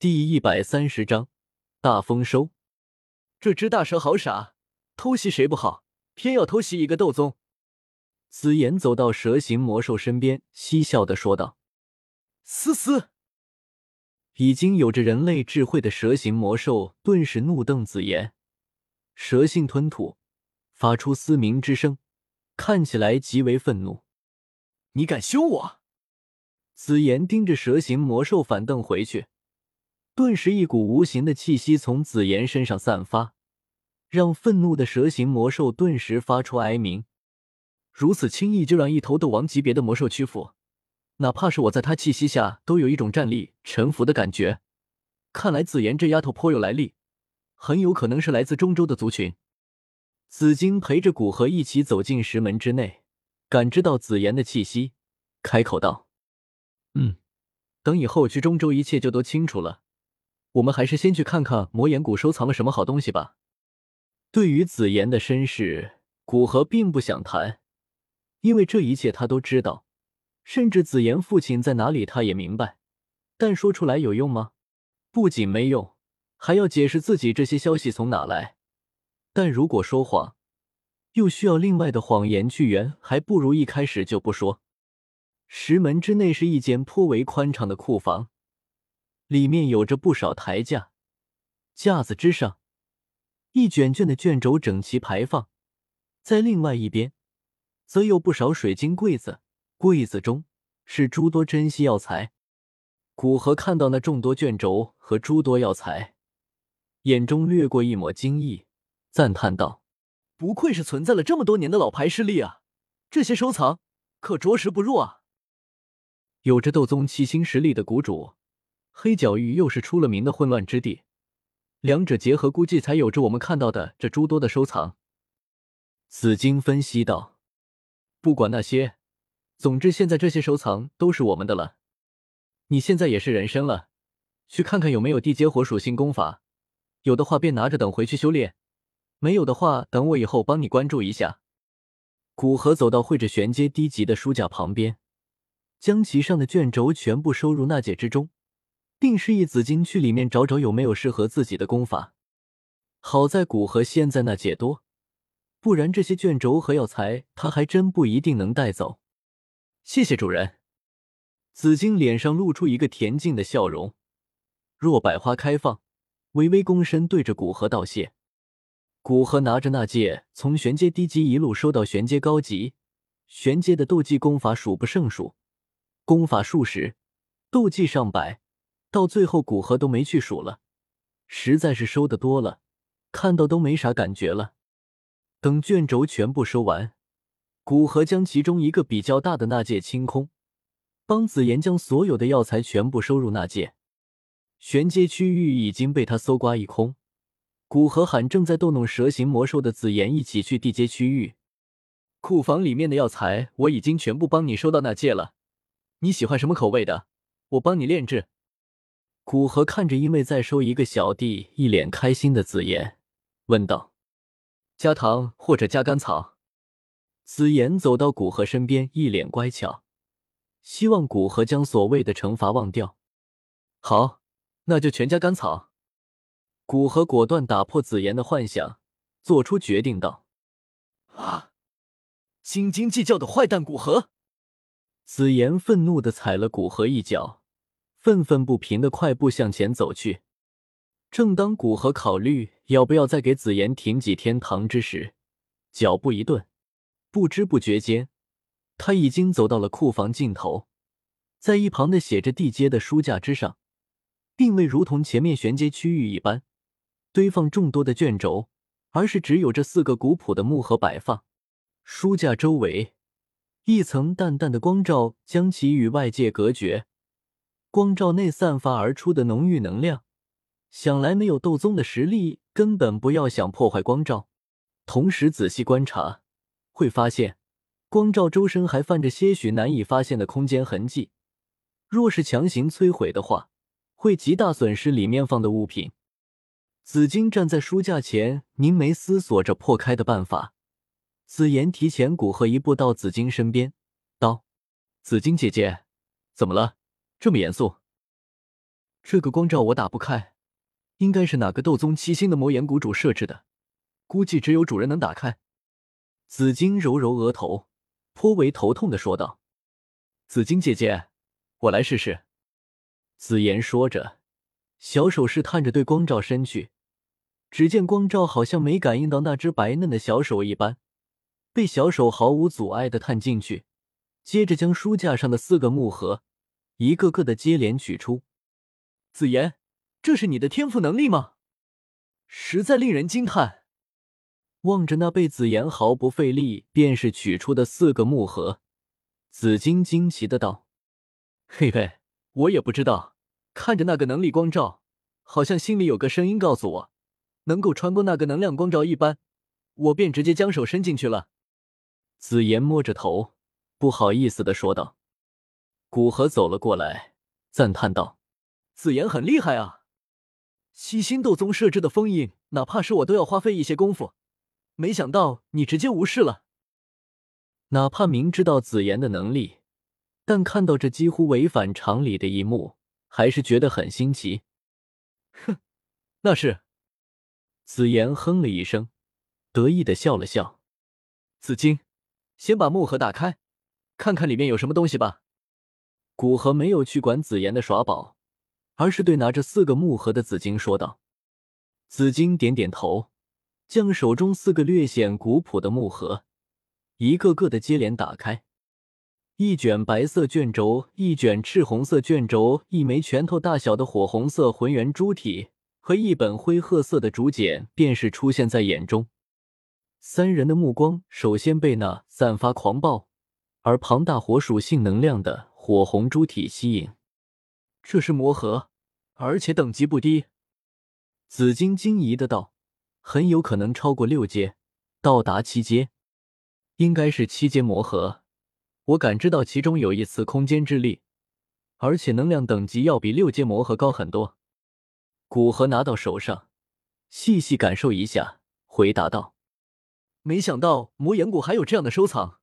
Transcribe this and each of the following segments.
第一百三十章大丰收。这只大蛇好傻，偷袭谁不好，偏要偷袭一个斗宗。紫妍走到蛇形魔兽身边，嬉笑的说道：“嘶嘶！”已经有着人类智慧的蛇形魔兽顿时怒瞪紫妍，蛇性吞吐，发出嘶鸣之声，看起来极为愤怒。你敢凶我？紫妍盯着蛇形魔兽反瞪回去。顿时，一股无形的气息从紫妍身上散发，让愤怒的蛇形魔兽顿时发出哀鸣。如此轻易就让一头斗王级别的魔兽屈服，哪怕是我在他气息下都有一种站立臣服的感觉。看来紫妍这丫头颇有来历，很有可能是来自中州的族群。紫金陪着古河一起走进石门之内，感知到紫妍的气息，开口道：“嗯，等以后去中州，一切就都清楚了。”我们还是先去看看魔岩谷收藏了什么好东西吧。对于紫妍的身世，古河并不想谈，因为这一切他都知道，甚至紫妍父亲在哪里他也明白。但说出来有用吗？不仅没用，还要解释自己这些消息从哪来。但如果说谎，又需要另外的谎言去圆，还不如一开始就不说。石门之内是一间颇为宽敞的库房。里面有着不少台架，架子之上一卷卷的卷轴整齐排放，在另外一边则有不少水晶柜子，柜子中是诸多珍稀药材。古河看到那众多卷轴和诸多药材，眼中掠过一抹惊异，赞叹道：“不愧是存在了这么多年的老牌势力啊！这些收藏可着实不弱啊！有着斗宗七星实力的谷主。”黑角域又是出了名的混乱之地，两者结合，估计才有着我们看到的这诸多的收藏。紫金分析道：“不管那些，总之现在这些收藏都是我们的了。你现在也是人身了，去看看有没有地阶火属性功法，有的话便拿着等回去修炼，没有的话等我以后帮你关注一下。”古河走到绘着玄阶低级的书架旁边，将其上的卷轴全部收入纳戒之中。并示意紫金去里面找找有没有适合自己的功法。好在古河现在那戒多，不然这些卷轴和药材他还真不一定能带走。谢谢主人。紫金脸上露出一个恬静的笑容，若百花开放，微微躬身对着古河道谢。古河拿着那戒，从玄阶低级一路收到玄阶高级，玄阶的斗技功法数不胜数，功法数十，斗技上百。到最后，古河都没去数了，实在是收的多了，看到都没啥感觉了。等卷轴全部收完，古河将其中一个比较大的纳戒清空，帮紫妍将所有的药材全部收入纳戒。玄阶区域已经被他搜刮一空，古河喊正在逗弄蛇形魔兽的紫妍一起去地阶区域。库房里面的药材我已经全部帮你收到纳戒了，你喜欢什么口味的，我帮你炼制。古河看着因为再收一个小弟，一脸开心的紫妍，问道：“加糖或者加甘草？”紫妍走到古河身边，一脸乖巧，希望古河将所谓的惩罚忘掉。好，那就全加甘草。古河果断打破紫妍的幻想，做出决定道：“啊，斤斤计较的坏蛋古河！”紫妍愤怒的踩了古河一脚。愤愤不平的快步向前走去。正当古河考虑要不要再给紫妍停几天糖之时，脚步一顿，不知不觉间，他已经走到了库房尽头。在一旁的写着地阶的书架之上，并未如同前面玄阶区域一般堆放众多的卷轴，而是只有这四个古朴的木盒摆放。书架周围一层淡淡的光照将其与外界隔绝。光照内散发而出的浓郁能量，想来没有斗宗的实力，根本不要想破坏光照。同时仔细观察，会发现光照周身还泛着些许难以发现的空间痕迹。若是强行摧毁的话，会极大损失里面放的物品。紫金站在书架前，凝眉思索着破开的办法。紫妍提前古鹤一步到紫金身边，道：“紫金姐姐，怎么了？”这么严肃，这个光照我打不开，应该是哪个斗宗七星的魔岩谷主设置的，估计只有主人能打开。紫金揉揉额头，颇为头痛的说道：“紫金姐姐，我来试试。”紫妍说着，小手试探着对光照伸去，只见光照好像没感应到那只白嫩的小手一般，被小手毫无阻碍的探进去，接着将书架上的四个木盒一个个的接连取出。紫妍，这是你的天赋能力吗？实在令人惊叹。望着那被紫妍毫不费力便是取出的四个木盒，紫金惊奇的道：“嘿嘿。”我也不知道，看着那个能力光照，好像心里有个声音告诉我，能够穿过那个能量光照一般，我便直接将手伸进去了。紫妍摸着头，不好意思的说道。古河走了过来，赞叹道：“紫妍很厉害啊！七星斗宗设置的封印，哪怕是我都要花费一些功夫，没想到你直接无视了。哪怕明知道紫妍的能力。”但看到这几乎违反常理的一幕，还是觉得很新奇。哼，那是。紫妍哼了一声，得意的笑了笑。紫金，先把木盒打开，看看里面有什么东西吧。古河没有去管紫妍的耍宝，而是对拿着四个木盒的紫金说道。紫金点点头，将手中四个略显古朴的木盒一个个的接连打开。一卷白色卷轴，一卷赤红色卷轴，一枚拳头大小的火红色浑圆珠体和一本灰褐色的竹简，便是出现在眼中。三人的目光首先被那散发狂暴而庞大火属性能量的火红珠体吸引。这是魔核，而且等级不低。紫金惊疑的道：“很有可能超过六阶，到达七阶，应该是七阶魔核。”我感知到其中有一丝空间之力，而且能量等级要比六阶魔核高很多。古河拿到手上，细细感受一下，回答道：“没想到魔岩谷还有这样的收藏。”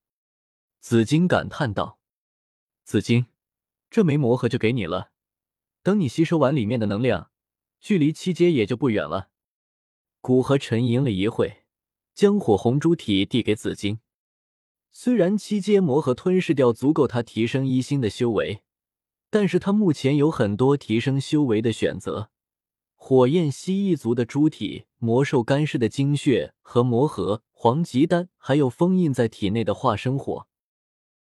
紫金感叹道：“紫金，这枚魔核就给你了，等你吸收完里面的能量，距离七阶也就不远了。”古河沉吟了一会，将火红珠体递给紫金。虽然七阶魔核吞噬掉足够他提升一星的修为，但是他目前有很多提升修为的选择：火焰蜥蜴族的猪体、魔兽干尸的精血和魔核、黄极丹，还有封印在体内的化生火。